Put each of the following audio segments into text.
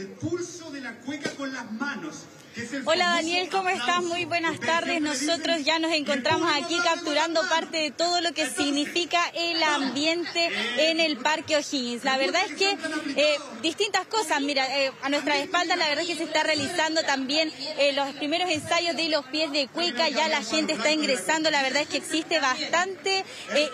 el pulso de la cueca con las manos. Hola Daniel, ¿cómo estás? Muy buenas tardes. Nosotros ya nos encontramos aquí capturando parte de todo lo que significa el ambiente en el Parque O'Higgins. La verdad es que eh, distintas cosas, mira, eh, a nuestra espalda la verdad es que se está realizando también eh, los primeros ensayos de los pies de cueca, ya la gente está ingresando, la verdad es que existe bastante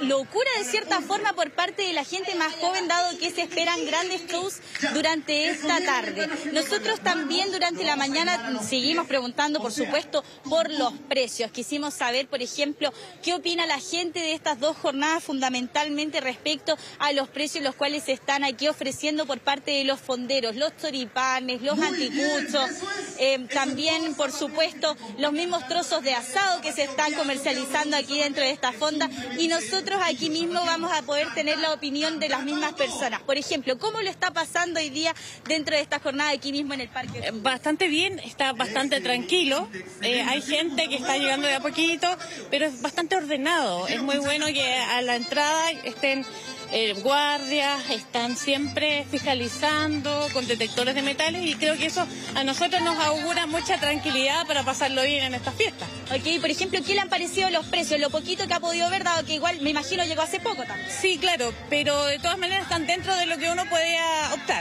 locura de cierta forma por parte de la gente más joven, dado que se esperan grandes shows durante esta tarde. Nosotros también durante la mañana seguimos preguntando, por supuesto, por los precios. Quisimos saber, por ejemplo, qué opina la gente de estas dos jornadas fundamentalmente respecto a los precios los cuales se están aquí ofreciendo por parte de los fonderos, los choripanes, los anticuchos, eh, también, por supuesto, los mismos trozos de asado que se están comercializando aquí dentro de esta fonda y nosotros aquí mismo vamos a poder tener la opinión de las mismas personas. Por ejemplo, ¿cómo lo está pasando hoy día dentro de esta jornada aquí mismo en el parque? Bastante bien, está bastante tranquilo. Eh, hay gente que está llegando de a poquito, pero es bastante ordenado. Es muy bueno que a la entrada estén eh, guardias, están siempre fiscalizando con detectores de metales y creo que eso a nosotros nos augura mucha tranquilidad para pasarlo bien en estas fiestas. Ok, por ejemplo, ¿qué le han parecido los precios? Lo poquito que ha podido ver, dado que igual me imagino llegó hace poco también. Sí, claro, pero de todas maneras están dentro de lo que uno podía optar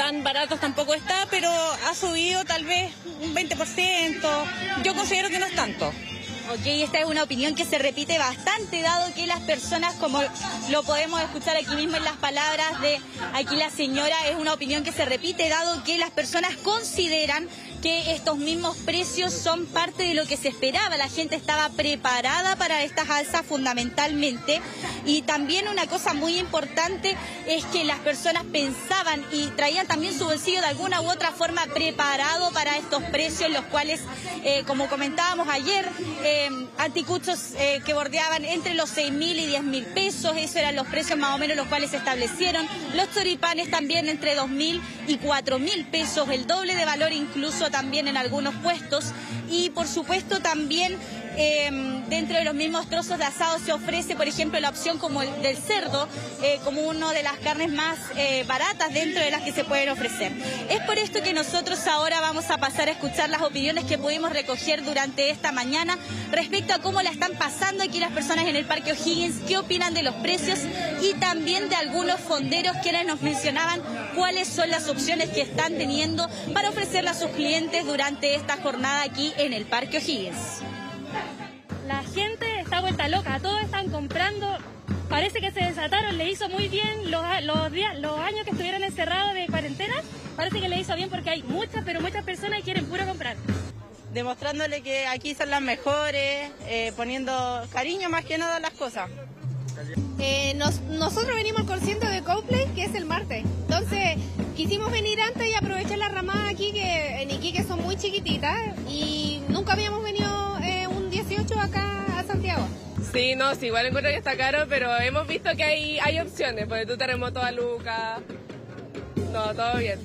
tan baratos tampoco está, pero ha subido tal vez un 20%. Yo considero que no es tanto. Ok, esta es una opinión que se repite bastante, dado que las personas, como lo podemos escuchar aquí mismo en las palabras de aquí la señora, es una opinión que se repite, dado que las personas consideran que estos mismos precios son parte de lo que se esperaba. La gente estaba preparada para estas alzas fundamentalmente. Y también una cosa muy importante es que las personas pensaban y traían también su bolsillo de alguna u otra forma preparado para estos precios, los cuales, eh, como comentábamos ayer, eh, anticuchos eh, que bordeaban entre los 6 mil y 10 mil pesos, esos eran los precios más o menos los cuales se establecieron. Los choripanes también entre 2 mil y 4 mil pesos, el doble de valor incluso también en algunos puestos y por supuesto también em, dentro de los mismos trozos de asado se ofrece, por ejemplo, la opción como el del cerdo, eh, como una de las carnes más eh, baratas dentro de las que se pueden ofrecer. Es por esto que nosotros ahora vamos a pasar a escuchar las opiniones que pudimos recoger durante esta mañana respecto a cómo la están pasando aquí las personas en el Parque O'Higgins, qué opinan de los precios y también de algunos fonderos quienes nos mencionaban cuáles son las opciones que están teniendo para ofrecerle a sus clientes durante esta jornada aquí en el Parque O'Higgins. La está vuelta loca, todos están comprando. Parece que se desataron, le hizo muy bien los, los, días, los años que estuvieron encerrados de cuarentena. Parece que le hizo bien porque hay muchas, pero muchas personas que quieren puro comprar demostrándole que aquí son las mejores, eh, poniendo cariño más que nada a las cosas. Eh, nosotros venimos al concierto de Coldplay, que es el martes. Entonces, quisimos venir antes y aprovechar las ramadas aquí, que en Iquique son muy chiquititas, y nunca habíamos Sí, no, sí, igual encuentro que está caro, pero hemos visto que hay, hay opciones, porque tu terremoto a Luca. No, todo bien.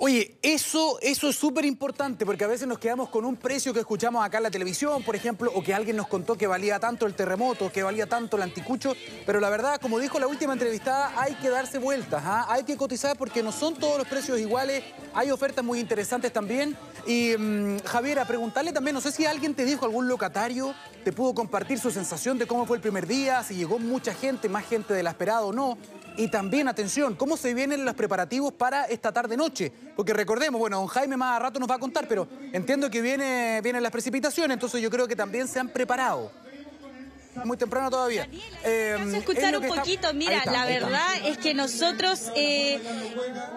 Oye, eso, eso es súper importante porque a veces nos quedamos con un precio que escuchamos acá en la televisión, por ejemplo, o que alguien nos contó que valía tanto el terremoto, que valía tanto el anticucho, pero la verdad, como dijo la última entrevistada, hay que darse vueltas, ¿ah? hay que cotizar porque no son todos los precios iguales, hay ofertas muy interesantes también. Y mm, Javier, a preguntarle también, no sé si alguien te dijo, algún locatario, te pudo compartir su sensación de cómo fue el primer día, si llegó mucha gente, más gente de la esperada o no. Y también, atención, ¿cómo se vienen los preparativos para esta tarde-noche? Porque recordemos, bueno, don Jaime más a rato nos va a contar, pero entiendo que viene, vienen las precipitaciones, entonces yo creo que también se han preparado muy temprano todavía. Eh, escuchar un poquito, mira, la verdad es que nosotros, eh,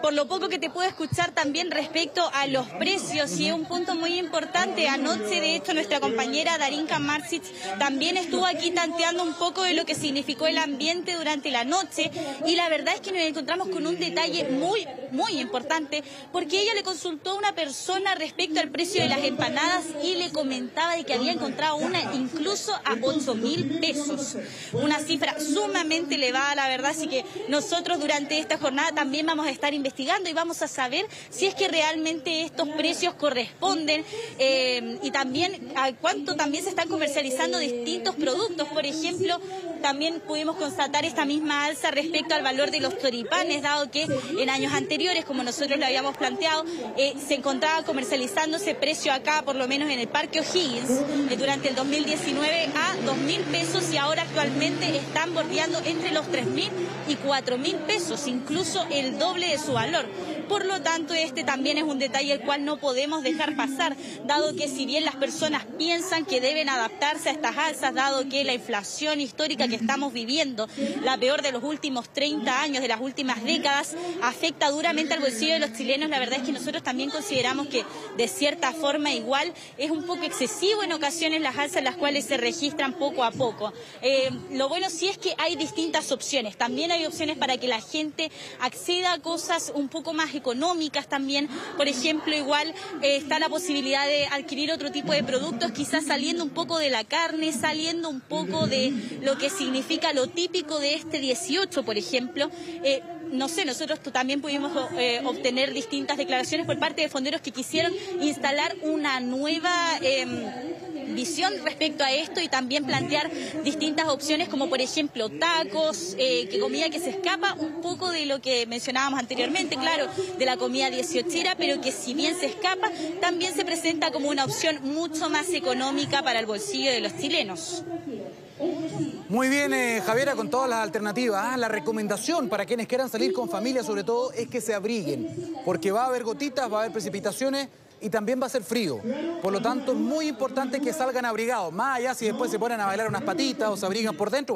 por lo poco que te puedo escuchar también respecto a los precios, y es un punto muy importante, anoche de hecho nuestra compañera Darinka Marcic también estuvo aquí tanteando un poco de lo que significó el ambiente durante la noche, y la verdad es que nos encontramos con un detalle muy, muy importante, porque ella le consultó a una persona respecto al precio de las empanadas y le comentaba de que había encontrado una incluso a 8 mil pesos. Una cifra sumamente elevada, la verdad, así que nosotros durante esta jornada también vamos a estar investigando y vamos a saber si es que realmente estos precios corresponden eh, y también a cuánto también se están comercializando distintos productos. Por ejemplo, también pudimos constatar esta misma alza respecto al valor de los toripanes, dado que en años anteriores, como nosotros lo habíamos planteado, eh, se encontraba comercializándose precio acá, por lo menos en el Parque O'Higgins, eh, durante el 2019 a 2 mil pesos y ahora actualmente están bordeando entre los 3 mil y 4 mil pesos, incluso el doble de su valor. Por lo tanto, este también es un detalle el cual no podemos dejar pasar, dado que si bien las personas piensan que deben adaptarse a estas alzas, dado que la inflación histórica que estamos viviendo, la peor de los últimos 30 años, de las últimas décadas, afecta duramente al bolsillo de los chilenos, la verdad es que nosotros también consideramos que de cierta forma igual es un poco excesivo en ocasiones las alzas las cuales se registran poco a poco. Eh, lo bueno sí es que hay distintas opciones, también hay opciones para que la gente acceda a cosas un poco más económicas también. Por ejemplo, igual eh, está la posibilidad de adquirir otro tipo de productos, quizás saliendo un poco de la carne, saliendo un poco de lo que significa lo típico de este 18, por ejemplo. Eh, no sé, nosotros también pudimos eh, obtener distintas declaraciones por parte de fonderos que quisieron instalar una nueva em, visión respecto a esto y también plantear distintas opciones como por ejemplo tacos, eh, que comida que se escapa un poco de lo que mencionábamos anteriormente, claro, de la comida dieciochera, pero que si bien se escapa, también se presenta como una opción mucho más económica para el bolsillo de los chilenos. Muy bien, eh, Javiera, con todas las alternativas. Ah, la recomendación para quienes quieran salir con familia, sobre todo, es que se abriguen, porque va a haber gotitas, va a haber precipitaciones y también va a ser frío. Por lo tanto, es muy importante que salgan abrigados, más allá si después se ponen a bailar unas patitas o se abrigan por dentro.